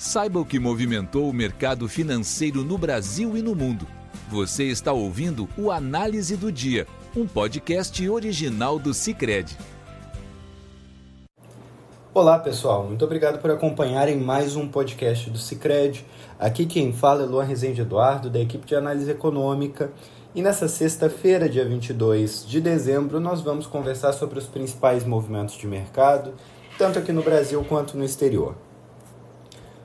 Saiba o que movimentou o mercado financeiro no Brasil e no mundo. Você está ouvindo o Análise do Dia, um podcast original do Cicred. Olá pessoal, muito obrigado por acompanharem mais um podcast do Cicred. Aqui quem fala é Luan Rezende Eduardo, da equipe de análise econômica. E nessa sexta-feira, dia 22 de dezembro, nós vamos conversar sobre os principais movimentos de mercado, tanto aqui no Brasil quanto no exterior.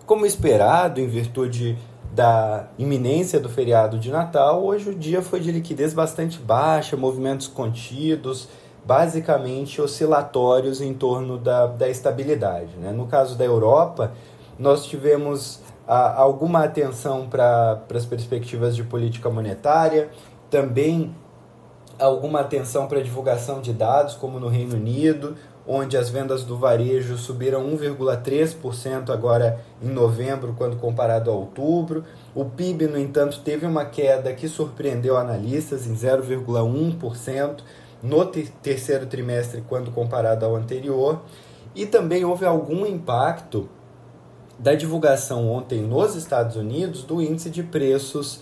Como esperado, em virtude da iminência do feriado de Natal, hoje o dia foi de liquidez bastante baixa, movimentos contidos, basicamente oscilatórios em torno da, da estabilidade. Né? No caso da Europa, nós tivemos a, alguma atenção para as perspectivas de política monetária, também alguma atenção para a divulgação de dados, como no Reino Unido, onde as vendas do varejo subiram 1,3% agora em novembro, quando comparado a outubro. O PIB, no entanto, teve uma queda que surpreendeu analistas em 0,1% no terceiro trimestre, quando comparado ao anterior. E também houve algum impacto da divulgação ontem nos Estados Unidos do índice de preços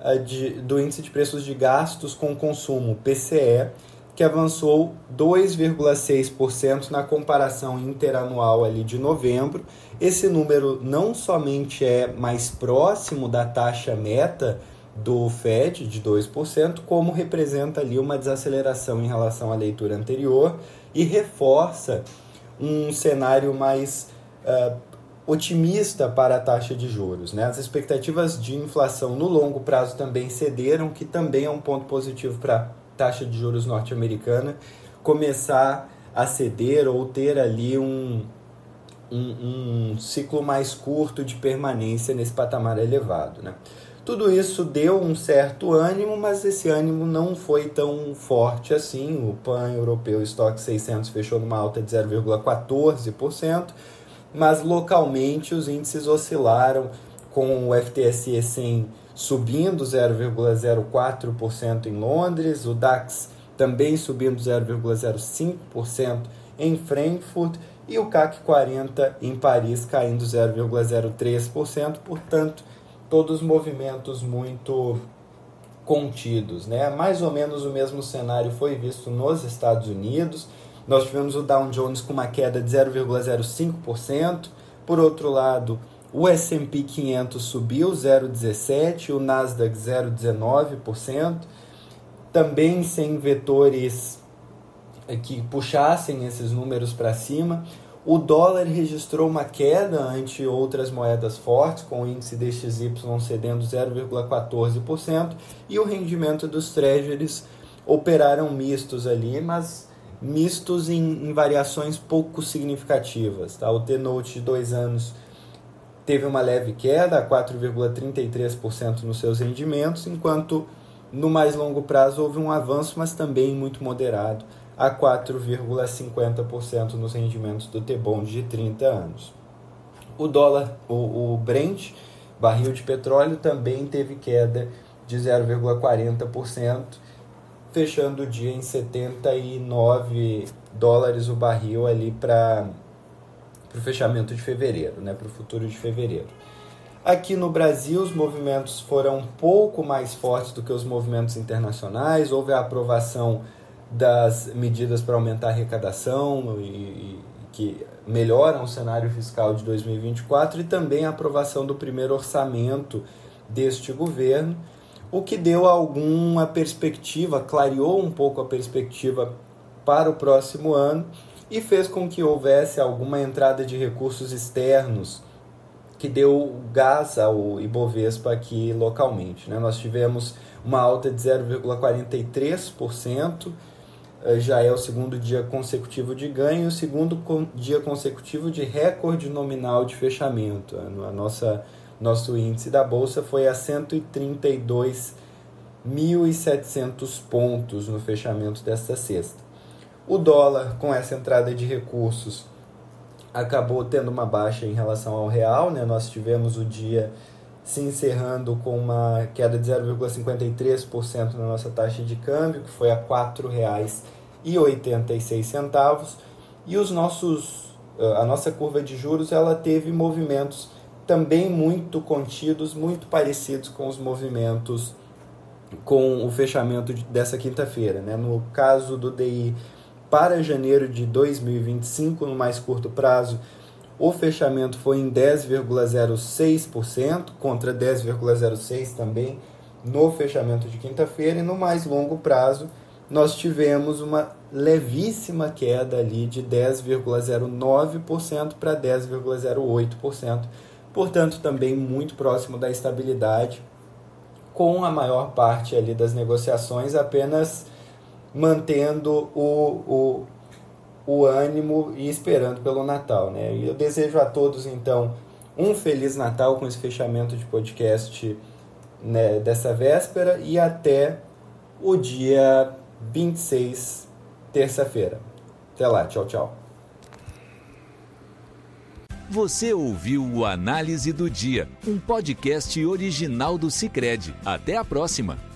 eh, de, do índice de preços de gastos com consumo PCE que avançou 2,6% na comparação interanual ali de novembro. Esse número não somente é mais próximo da taxa meta do Fed de 2%, como representa ali uma desaceleração em relação à leitura anterior e reforça um cenário mais uh, otimista para a taxa de juros. Né? As expectativas de inflação no longo prazo também cederam, que também é um ponto positivo para taxa de juros norte-americana começar a ceder ou ter ali um, um, um, ciclo mais curto de permanência nesse patamar elevado. Né? Tudo isso deu um certo ânimo, mas esse ânimo não foi tão forte assim. O PAN europeu Stock 600 fechou numa alta de 0,14%, mas localmente os índices oscilaram com o FTSE 100 subindo 0,04% em Londres, o DAX também subindo 0,05% em Frankfurt e o CAC 40 em Paris caindo 0,03%, portanto, todos movimentos muito contidos, né? Mais ou menos o mesmo cenário foi visto nos Estados Unidos. Nós tivemos o Dow Jones com uma queda de 0,05%. Por outro lado, o S&P 500 subiu 0,17%, o Nasdaq 0,19%, também sem vetores que puxassem esses números para cima. O dólar registrou uma queda ante outras moedas fortes, com o índice DXY cedendo 0,14%, e o rendimento dos treasuries operaram mistos ali, mas mistos em, em variações pouco significativas. Tá? O T-Note de dois anos teve uma leve queda, 4,33% nos seus rendimentos, enquanto no mais longo prazo houve um avanço, mas também muito moderado, a 4,50% nos rendimentos do T-Bond de 30 anos. O dólar, o, o Brent, barril de petróleo, também teve queda de 0,40%, fechando o dia em 79 dólares o barril ali para para o fechamento de fevereiro, né, para o futuro de fevereiro. Aqui no Brasil, os movimentos foram um pouco mais fortes do que os movimentos internacionais. Houve a aprovação das medidas para aumentar a arrecadação e, e que melhoram o cenário fiscal de 2024 e também a aprovação do primeiro orçamento deste governo, o que deu alguma perspectiva, clareou um pouco a perspectiva para o próximo ano e fez com que houvesse alguma entrada de recursos externos que deu gás ao Ibovespa aqui localmente. Né? Nós tivemos uma alta de 0,43%, eh, já é o segundo dia consecutivo de ganho o segundo dia consecutivo de recorde nominal de fechamento. A nossa nosso índice da bolsa foi a 132.700 pontos no fechamento desta sexta. O dólar, com essa entrada de recursos, acabou tendo uma baixa em relação ao real. Né? Nós tivemos o dia se encerrando com uma queda de 0,53% na nossa taxa de câmbio, que foi a R$ 4,86. E os nossos, a nossa curva de juros ela teve movimentos também muito contidos, muito parecidos com os movimentos com o fechamento dessa quinta-feira. Né? No caso do DI para janeiro de 2025, no mais curto prazo, o fechamento foi em 10,06% contra 10,06% também no fechamento de quinta-feira, e no mais longo prazo, nós tivemos uma levíssima queda ali de 10,09% para 10,08%, portanto também muito próximo da estabilidade, com a maior parte ali das negociações apenas mantendo o, o, o ânimo e esperando pelo Natal. Né? E eu desejo a todos, então, um Feliz Natal com esse fechamento de podcast né, dessa véspera e até o dia 26, terça-feira. Até lá, tchau, tchau. Você ouviu o Análise do Dia, um podcast original do Cicred. Até a próxima!